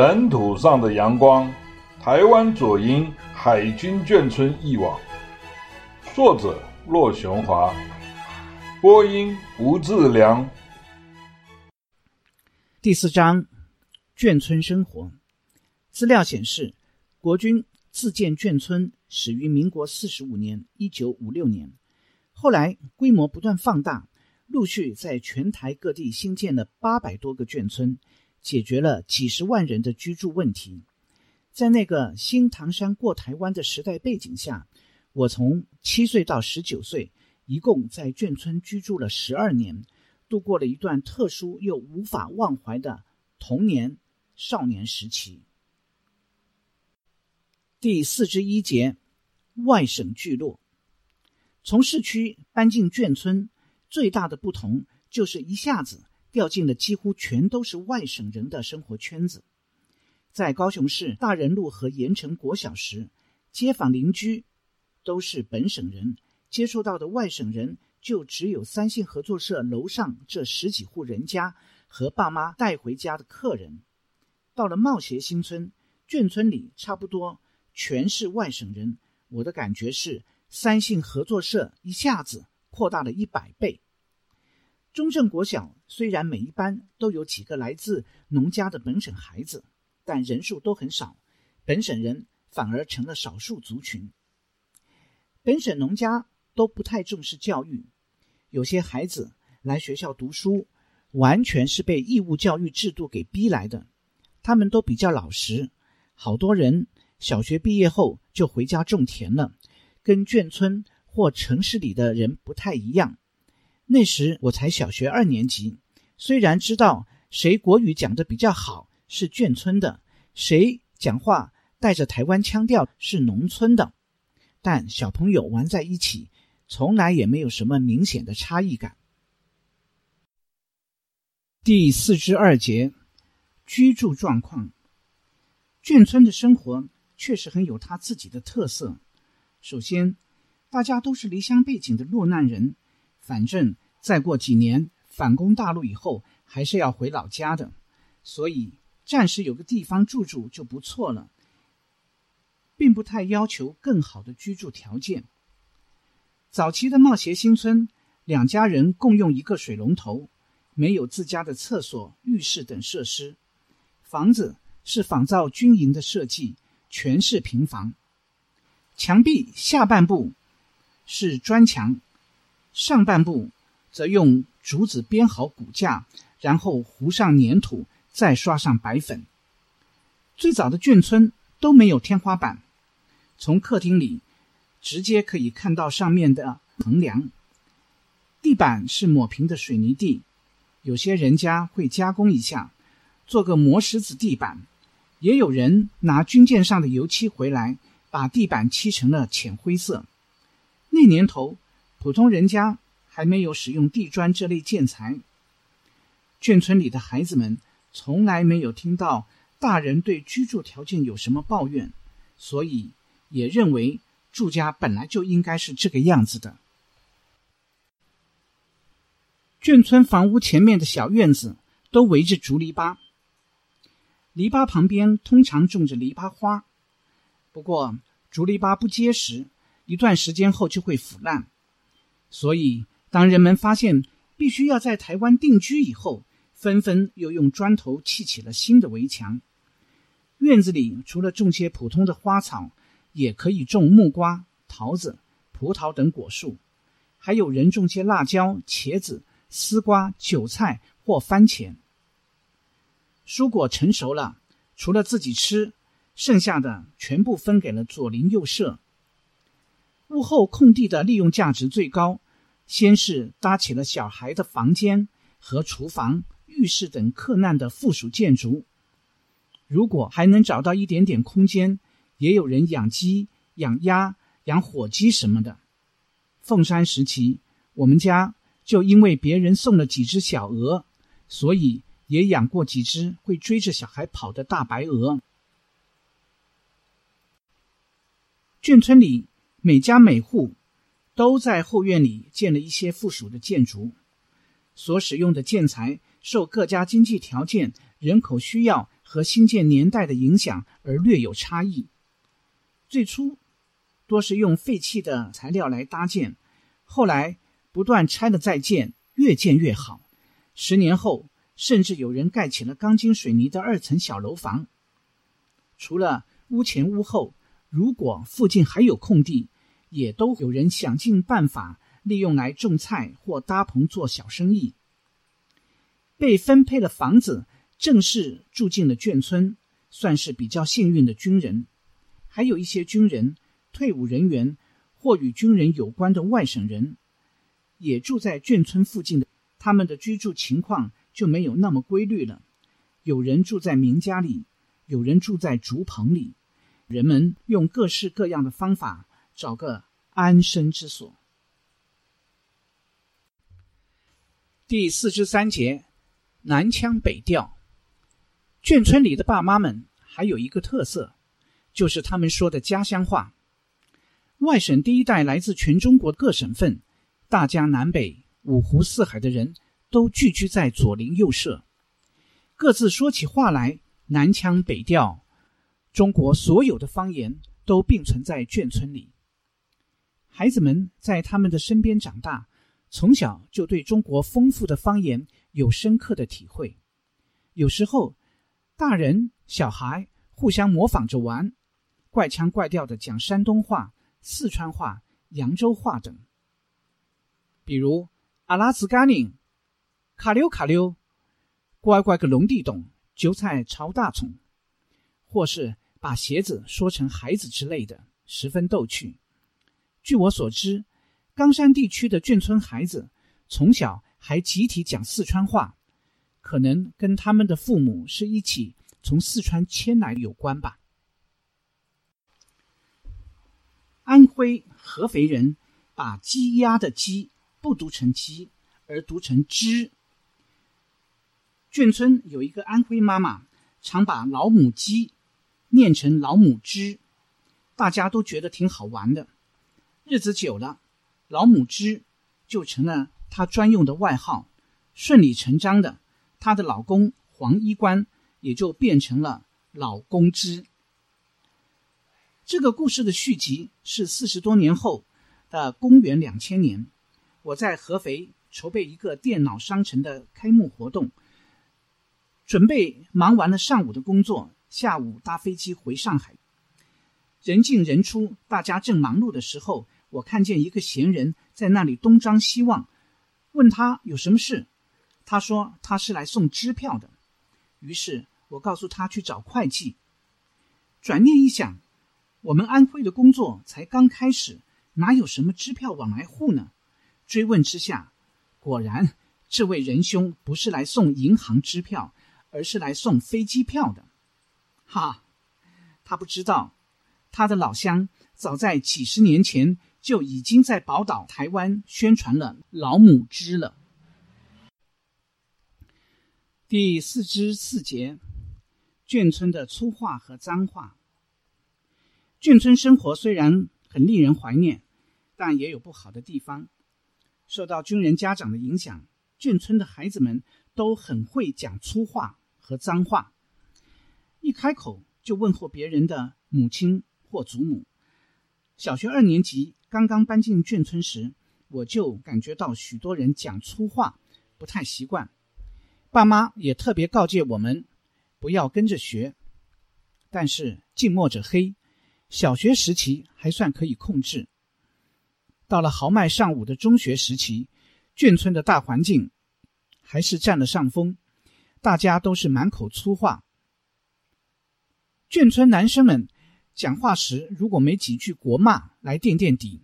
尘土上的阳光，台湾左营海军眷村忆往，作者骆雄华，播音吴志良。第四章，眷村生活。资料显示，国军自建眷村始于民国四十五年（一九五六年），后来规模不断放大，陆续在全台各地新建了八百多个眷村。解决了几十万人的居住问题。在那个新唐山过台湾的时代背景下，我从七岁到十九岁，一共在眷村居住了十二年，度过了一段特殊又无法忘怀的童年少年时期。第四十一节，外省聚落。从市区搬进眷村，最大的不同就是一下子。掉进了几乎全都是外省人的生活圈子。在高雄市大仁路和盐埕国小时，街坊邻居都是本省人，接触到的外省人就只有三信合作社楼上这十几户人家和爸妈带回家的客人。到了茂协新村，眷村里差不多全是外省人，我的感觉是三信合作社一下子扩大了一百倍。中正国小虽然每一班都有几个来自农家的本省孩子，但人数都很少，本省人反而成了少数族群。本省农家都不太重视教育，有些孩子来学校读书，完全是被义务教育制度给逼来的。他们都比较老实，好多人小学毕业后就回家种田了，跟眷村或城市里的人不太一样。那时我才小学二年级，虽然知道谁国语讲的比较好是眷村的，谁讲话带着台湾腔调是农村的，但小朋友玩在一起，从来也没有什么明显的差异感。第四之二节，居住状况。眷村的生活确实很有它自己的特色。首先，大家都是离乡背井的落难人。反正再过几年反攻大陆以后，还是要回老家的，所以暂时有个地方住住就不错了，并不太要求更好的居住条件。早期的茂协新村，两家人共用一个水龙头，没有自家的厕所、浴室等设施，房子是仿造军营的设计，全是平房，墙壁下半部是砖墙。上半部则用竹子编好骨架，然后糊上粘土，再刷上白粉。最早的眷村都没有天花板，从客厅里直接可以看到上面的横梁。地板是抹平的水泥地，有些人家会加工一下，做个磨石子地板，也有人拿军舰上的油漆回来，把地板漆成了浅灰色。那年头。普通人家还没有使用地砖这类建材，眷村里的孩子们从来没有听到大人对居住条件有什么抱怨，所以也认为住家本来就应该是这个样子的。眷村房屋前面的小院子都围着竹篱笆，篱笆旁边通常种着篱笆花，不过竹篱笆不结实，一段时间后就会腐烂。所以，当人们发现必须要在台湾定居以后，纷纷又用砖头砌起了新的围墙。院子里除了种些普通的花草，也可以种木瓜、桃子、葡萄等果树，还有人种些辣椒、茄子、丝瓜、韭菜或番茄。蔬果成熟了，除了自己吃，剩下的全部分给了左邻右舍。屋后空地的利用价值最高，先是搭起了小孩的房间和厨房、浴室等客难的附属建筑。如果还能找到一点点空间，也有人养鸡、养鸭、养火鸡什么的。凤山时期，我们家就因为别人送了几只小鹅，所以也养过几只会追着小孩跑的大白鹅。眷村里。每家每户都在后院里建了一些附属的建筑，所使用的建材受各家经济条件、人口需要和兴建年代的影响而略有差异。最初多是用废弃的材料来搭建，后来不断拆了再建，越建越好。十年后，甚至有人盖起了钢筋水泥的二层小楼房。除了屋前屋后，如果附近还有空地，也都有人想尽办法利用来种菜或搭棚做小生意。被分配了房子，正式住进了眷村，算是比较幸运的军人。还有一些军人、退伍人员或与军人有关的外省人，也住在眷村附近的。他们的居住情况就没有那么规律了。有人住在民家里，有人住在竹棚里。人们用各式各样的方法找个安身之所。第四十三节。南腔北调，眷村里的爸妈们还有一个特色，就是他们说的家乡话。外省第一代来自全中国各省份，大江南北、五湖四海的人都聚居在左邻右舍，各自说起话来南腔北调。中国所有的方言都并存在眷村里，孩子们在他们的身边长大，从小就对中国丰富的方言。有深刻的体会，有时候大人小孩互相模仿着玩，怪腔怪调的讲山东话、四川话、扬州话等。比如阿拉斯甘宁、卡溜卡溜、乖乖个龙地洞、韭菜炒大葱，或是把鞋子说成孩子之类的，十分逗趣。据我所知，冈山地区的眷村孩子从小。还集体讲四川话，可能跟他们的父母是一起从四川迁来有关吧。安徽合肥人把“鸡鸭”的“鸡”不读成“鸡”，而读成“织”。眷村有一个安徽妈妈，常把老母鸡念成老母鸡，大家都觉得挺好玩的。日子久了，老母织就成了。她专用的外号，顺理成章的，她的老公黄衣官也就变成了老公织。这个故事的续集是四十多年后的公元两千年，我在合肥筹备一个电脑商城的开幕活动，准备忙完了上午的工作，下午搭飞机回上海。人进人出，大家正忙碌的时候，我看见一个闲人在那里东张西望。问他有什么事，他说他是来送支票的。于是我告诉他去找会计。转念一想，我们安徽的工作才刚开始，哪有什么支票往来户呢？追问之下，果然这位仁兄不是来送银行支票，而是来送飞机票的。哈，他不知道，他的老乡早在几十年前。就已经在宝岛台湾宣传了老母织了。第四之四节，眷村的粗话和脏话。眷村生活虽然很令人怀念，但也有不好的地方。受到军人家长的影响，眷村的孩子们都很会讲粗话和脏话，一开口就问候别人的母亲或祖母。小学二年级。刚刚搬进眷村时，我就感觉到许多人讲粗话，不太习惯。爸妈也特别告诫我们不要跟着学。但是近墨者黑，小学时期还算可以控制。到了豪迈尚武的中学时期，眷村的大环境还是占了上风，大家都是满口粗话。眷村男生们。讲话时如果没几句国骂来垫垫底，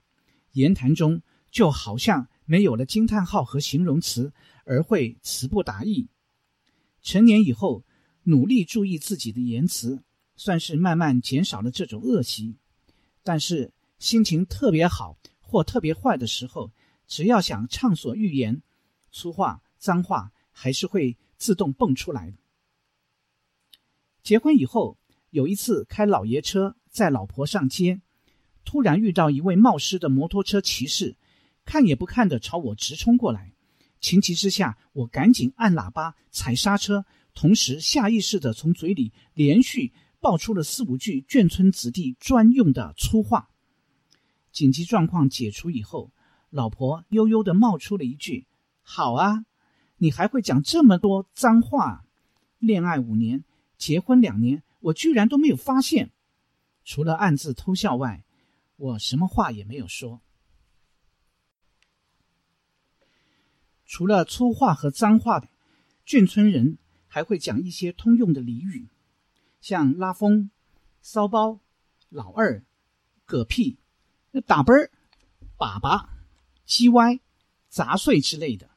言谈中就好像没有了惊叹号和形容词，而会词不达意。成年以后，努力注意自己的言辞，算是慢慢减少了这种恶习。但是心情特别好或特别坏的时候，只要想畅所欲言，粗话脏话还是会自动蹦出来。结婚以后，有一次开老爷车。载老婆上街，突然遇到一位冒失的摩托车骑士，看也不看的朝我直冲过来。情急之下，我赶紧按喇叭、踩刹车，同时下意识的从嘴里连续爆出了四五句眷村子弟专用的粗话。紧急状况解除以后，老婆悠悠的冒出了一句：“好啊，你还会讲这么多脏话？恋爱五年，结婚两年，我居然都没有发现。除了暗自偷笑外，我什么话也没有说。除了粗话和脏话的，眷村人还会讲一些通用的俚语，像拉风、骚包、老二、嗝屁。”打啵儿、粑粑、鸡歪、杂碎之类的，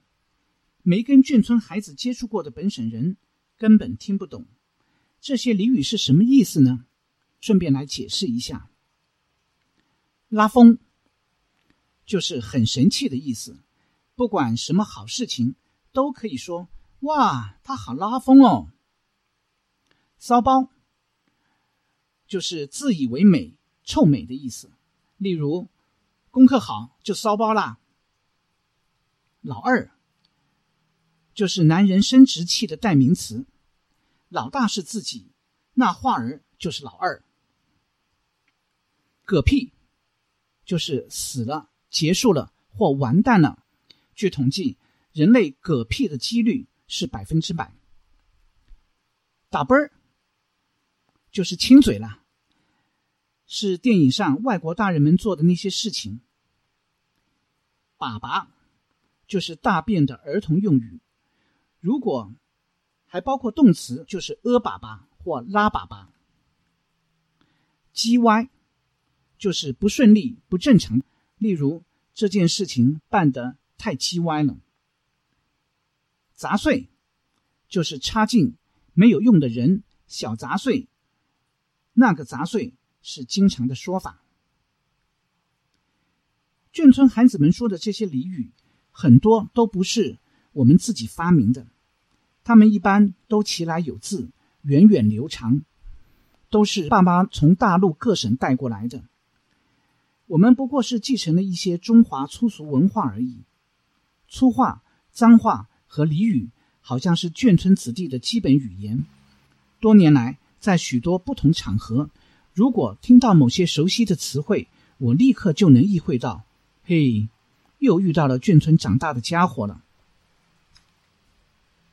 没跟眷村孩子接触过的本省人根本听不懂这些俚语是什么意思呢？顺便来解释一下，拉风就是很神气的意思，不管什么好事情都可以说哇，他好拉风哦。骚包就是自以为美、臭美的意思。例如，功课好就骚包啦。老二就是男人生殖器的代名词，老大是自己，那话儿就是老二。嗝屁就是死了、结束了或完蛋了。据统计，人类嗝屁的几率是百分之百。打啵儿就是亲嘴了。是电影上外国大人们做的那些事情。粑粑就是大便的儿童用语，如果还包括动词，就是屙粑粑或拉粑粑。叽歪就是不顺利、不正常，例如这件事情办得太叽歪了。杂碎就是插进没有用的人，小杂碎，那个杂碎。是经常的说法。眷村孩子们说的这些俚语，很多都不是我们自己发明的，他们一般都其来有自，源远流长，都是爸妈从大陆各省带过来的。我们不过是继承了一些中华粗俗文化而已。粗话、脏话和俚语，好像是眷村子弟的基本语言。多年来，在许多不同场合。如果听到某些熟悉的词汇，我立刻就能意会到，嘿，又遇到了眷村长大的家伙了。